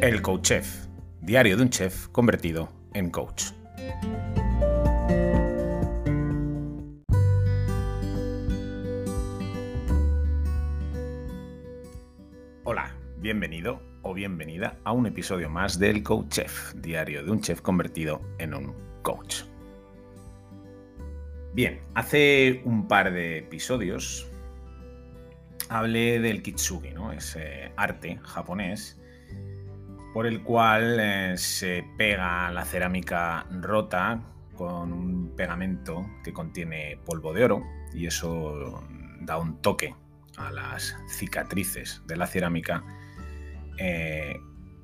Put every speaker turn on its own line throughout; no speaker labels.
El Coach Chef, diario de un chef convertido en coach. Hola, bienvenido o bienvenida a un episodio más del Coach Chef, diario de un chef convertido en un coach. Bien, hace un par de episodios hablé del kitsugi, ¿no? ese arte japonés por el cual eh, se pega la cerámica rota con un pegamento que contiene polvo de oro y eso da un toque a las cicatrices de la cerámica eh,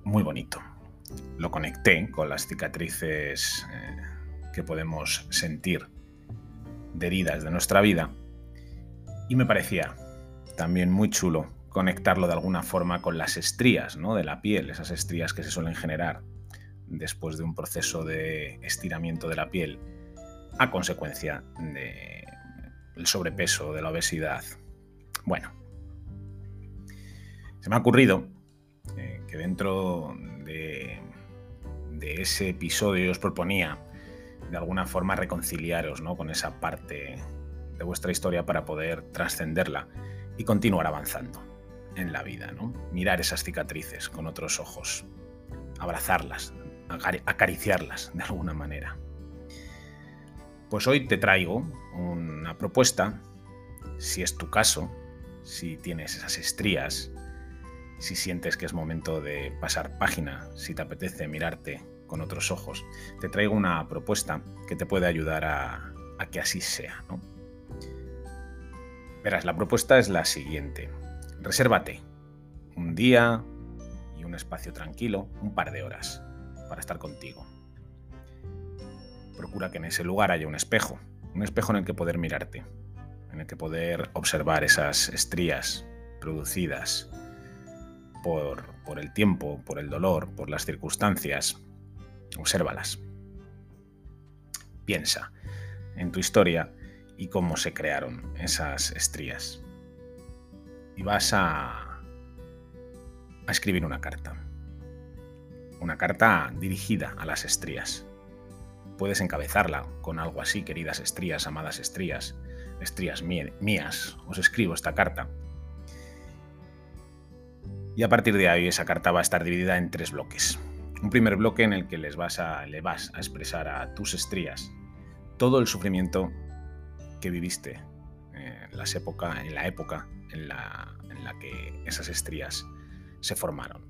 muy bonito. Lo conecté con las cicatrices eh, que podemos sentir de heridas de nuestra vida y me parecía también muy chulo conectarlo de alguna forma con las estrías ¿no? de la piel, esas estrías que se suelen generar después de un proceso de estiramiento de la piel a consecuencia del sobrepeso, de la obesidad. Bueno, se me ha ocurrido eh, que dentro de, de, ese episodio os proponía de alguna forma reconciliaros ¿no? con esa parte de vuestra historia para poder trascenderla y continuar avanzando en la vida, ¿no? Mirar esas cicatrices con otros ojos, abrazarlas, acariciarlas de alguna manera. Pues hoy te traigo una propuesta, si es tu caso, si tienes esas estrías, si sientes que es momento de pasar página, si te apetece mirarte con otros ojos, te traigo una propuesta que te puede ayudar a, a que así sea. Verás, la propuesta es la siguiente. Resérvate un día y un espacio tranquilo, un par de horas, para estar contigo. Procura que en ese lugar haya un espejo, un espejo en el que poder mirarte, en el que poder observar esas estrías producidas por, el tiempo, por el dolor, por las circunstancias. Obsérvalas. Piensa en tu historia y cómo se crearon esas estrías. Y vas a, a escribir una carta. Una carta dirigida a las estrías. Puedes encabezarla con algo así, queridas estrías, amadas estrías, estrías mías. Os escribo esta carta. Y a partir de ahí esa carta va a estar dividida en tres bloques. Un primer bloque en el que les vas a, le vas a expresar a tus estrías todo el sufrimiento que viviste eh, en, las época, en la época en la, en la que esas estrías se formaron.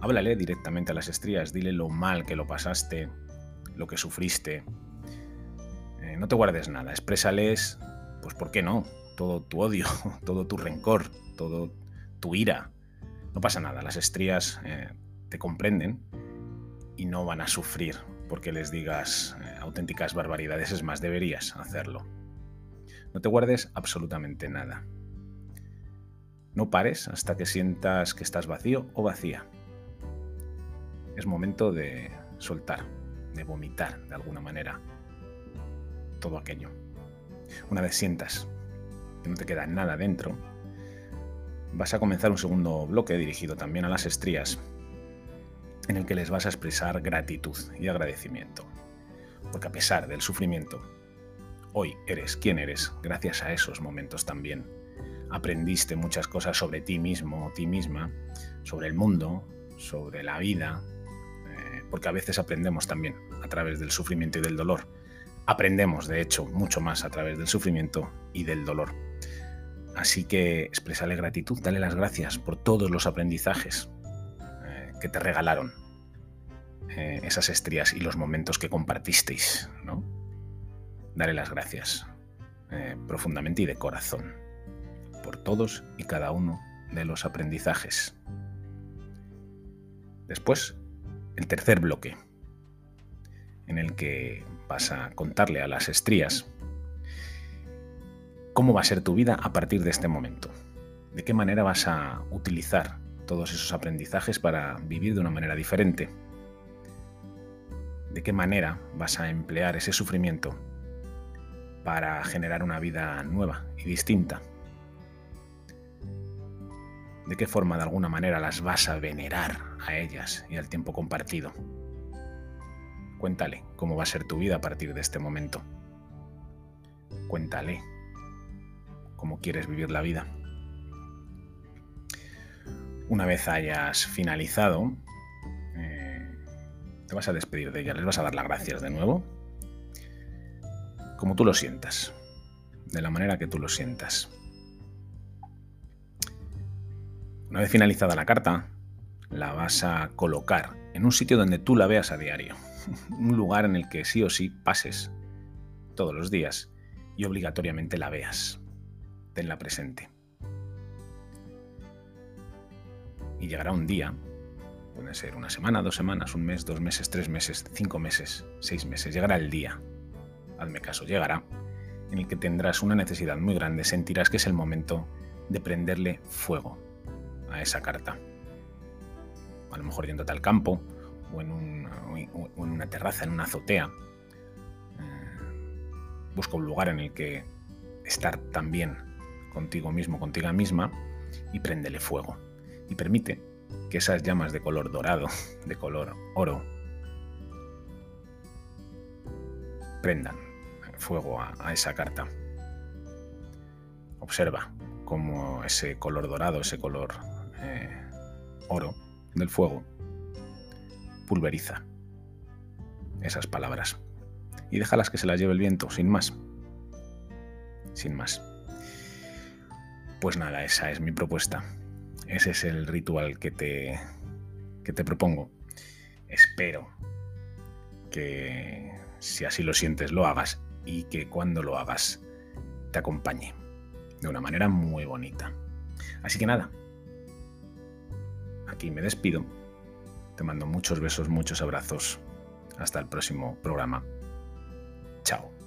Háblale directamente a las estrías, dile lo mal que lo pasaste, lo que sufriste. Eh, no te guardes nada, exprésales, pues ¿por qué no? Todo tu odio, todo tu rencor, todo tu ira. No pasa nada, las estrías eh, te comprenden y no van a sufrir porque les digas auténticas barbaridades, es más, deberías hacerlo. No te guardes absolutamente nada. No pares hasta que sientas que estás vacío o vacía. Es momento de soltar, de vomitar de alguna manera todo aquello. Una vez sientas que no te queda nada dentro, vas a comenzar un segundo bloque dirigido también a las estrías, en el que les vas a expresar gratitud y agradecimiento. Porque a pesar del sufrimiento, Hoy eres quien eres gracias a esos momentos también. Aprendiste muchas cosas sobre ti mismo o ti misma, sobre el mundo, sobre la vida, eh, porque a veces aprendemos también a través del sufrimiento y del dolor. Aprendemos, de hecho, mucho más a través del sufrimiento y del dolor. Así que expresale gratitud, dale las gracias por todos los aprendizajes eh, que te regalaron eh, esas estrías y los momentos que compartisteis, ¿no? Daré las gracias eh, profundamente y de corazón por todos y cada uno de los aprendizajes. Después, el tercer bloque, en el que vas a contarle a las estrías cómo va a ser tu vida a partir de este momento. De qué manera vas a utilizar todos esos aprendizajes para vivir de una manera diferente. De qué manera vas a emplear ese sufrimiento para generar una vida nueva y distinta. de qué forma de alguna manera las vas a venerar a ellas y al tiempo compartido. Cuéntale cómo va a ser tu vida a partir de este momento. Cuéntale cómo quieres vivir la vida. Una vez hayas finalizado, eh, te vas a despedir de ellas, les vas a dar las gracias de nuevo, como tú lo sientas, de la manera que tú lo sientas. Una vez finalizada la carta, la vas a colocar en un sitio donde tú la veas a diario. un lugar en el que sí o sí pases todos los días y obligatoriamente la veas. Tenla presente. Y llegará un día, puede ser una semana, dos semanas, un mes, dos meses, tres meses, cinco meses, seis meses, llegará el día, hazme caso, llegará, en el que tendrás una necesidad muy grande, sentirás que es el momento de prenderle fuego a esa carta. A lo mejor yéndote al campo o en, una terraza, en una azotea. Eh, busca un lugar en el que estar también contigo mismo, contigo misma y préndele fuego. Y permite que esas llamas de color dorado, de color oro, prendan fuego a esa carta. Observa cómo ese color dorado, ese color eh, oro del fuego pulveriza esas palabras y déjalas que se las lleve el viento, sin más. Sin más. Pues nada, esa es mi propuesta. Ese es el ritual que te, que te propongo. Espero que si así lo sientes lo hagas y que cuando lo hagas te acompañe de una manera muy bonita. Así que nada, aquí me despido. Te mando muchos besos, muchos abrazos. Hasta el próximo programa. Chao.